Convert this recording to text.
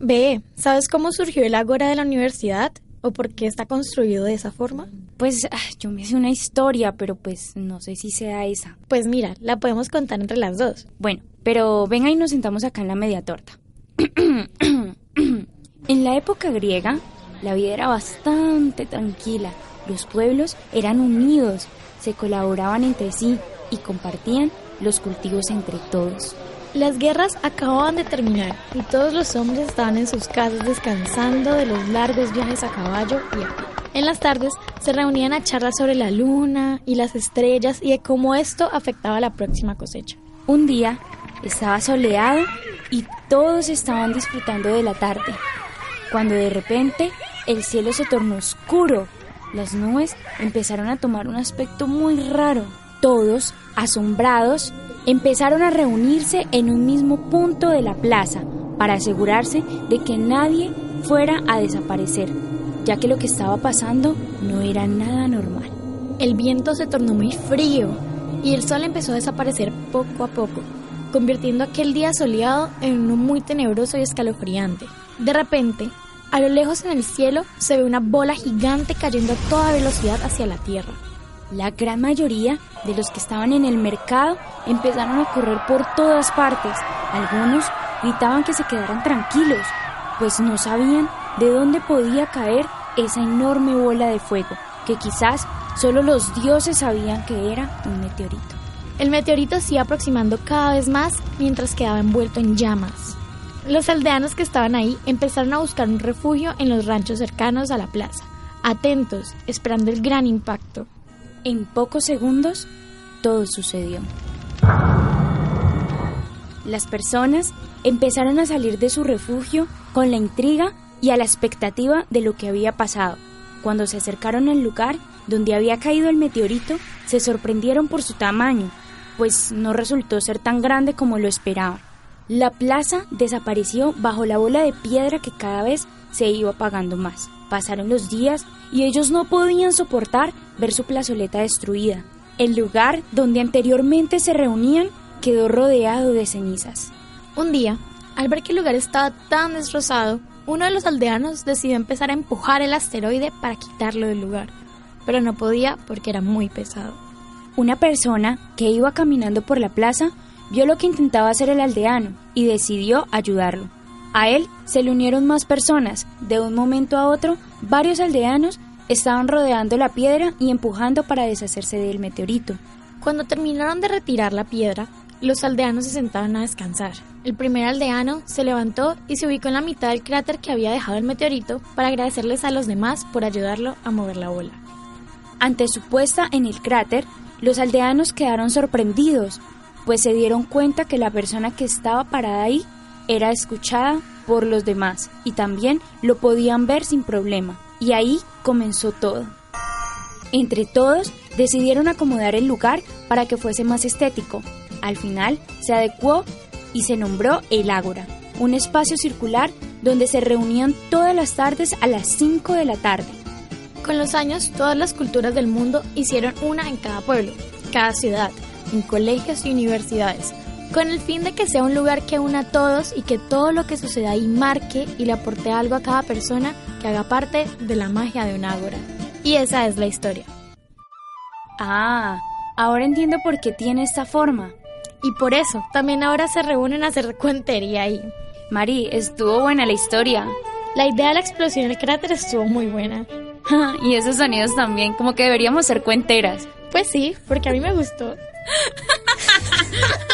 Ve, ¿sabes cómo surgió el ágora de la universidad? ¿O por qué está construido de esa forma? Pues ah, yo me sé una historia, pero pues no sé si sea esa. Pues mira, la podemos contar entre las dos. Bueno, pero venga y nos sentamos acá en la media torta. en la época griega, la vida era bastante tranquila. Los pueblos eran unidos, se colaboraban entre sí y compartían los cultivos entre todos. Las guerras acababan de terminar y todos los hombres estaban en sus casas descansando de los largos viajes a caballo y a pie. En las tardes se reunían a charlar sobre la luna y las estrellas y de cómo esto afectaba la próxima cosecha. Un día estaba soleado y todos estaban disfrutando de la tarde, cuando de repente el cielo se tornó oscuro. Las nubes empezaron a tomar un aspecto muy raro. Todos, asombrados, empezaron a reunirse en un mismo punto de la plaza para asegurarse de que nadie fuera a desaparecer, ya que lo que estaba pasando no era nada normal. El viento se tornó muy frío y el sol empezó a desaparecer poco a poco, convirtiendo aquel día soleado en uno muy tenebroso y escalofriante. De repente, a lo lejos en el cielo se ve una bola gigante cayendo a toda velocidad hacia la tierra. La gran mayoría de los que estaban en el mercado empezaron a correr por todas partes. Algunos gritaban que se quedaran tranquilos, pues no sabían de dónde podía caer esa enorme bola de fuego, que quizás solo los dioses sabían que era un meteorito. El meteorito se iba aproximando cada vez más mientras quedaba envuelto en llamas. Los aldeanos que estaban ahí empezaron a buscar un refugio en los ranchos cercanos a la plaza, atentos, esperando el gran impacto. En pocos segundos, todo sucedió. Las personas empezaron a salir de su refugio con la intriga y a la expectativa de lo que había pasado. Cuando se acercaron al lugar donde había caído el meteorito, se sorprendieron por su tamaño, pues no resultó ser tan grande como lo esperaban. La plaza desapareció bajo la bola de piedra que cada vez se iba apagando más. Pasaron los días y ellos no podían soportar ver su plazoleta destruida. El lugar donde anteriormente se reunían quedó rodeado de cenizas. Un día, al ver que el lugar estaba tan destrozado, uno de los aldeanos decidió empezar a empujar el asteroide para quitarlo del lugar, pero no podía porque era muy pesado. Una persona que iba caminando por la plaza vio lo que intentaba hacer el aldeano y decidió ayudarlo. A él se le unieron más personas. De un momento a otro, varios aldeanos estaban rodeando la piedra y empujando para deshacerse del meteorito. Cuando terminaron de retirar la piedra, los aldeanos se sentaron a descansar. El primer aldeano se levantó y se ubicó en la mitad del cráter que había dejado el meteorito para agradecerles a los demás por ayudarlo a mover la bola. Ante su puesta en el cráter, los aldeanos quedaron sorprendidos, pues se dieron cuenta que la persona que estaba parada ahí era escuchada por los demás y también lo podían ver sin problema. Y ahí comenzó todo. Entre todos decidieron acomodar el lugar para que fuese más estético. Al final se adecuó y se nombró el Ágora, un espacio circular donde se reunían todas las tardes a las 5 de la tarde. Con los años, todas las culturas del mundo hicieron una en cada pueblo, cada ciudad, en colegios y universidades, con el fin de que sea un lugar que una a todos y que todo lo que suceda ahí marque y le aporte algo a cada persona que haga parte de la magia de un ágora. Y esa es la historia. Ah, ahora entiendo por qué tiene esta forma. Y por eso, también ahora se reúnen a hacer cuentería ahí. Mari, estuvo buena la historia. La idea de la explosión del cráter estuvo muy buena. y esos sonidos también, como que deberíamos ser cuenteras. Pues sí, porque a mí me gustó.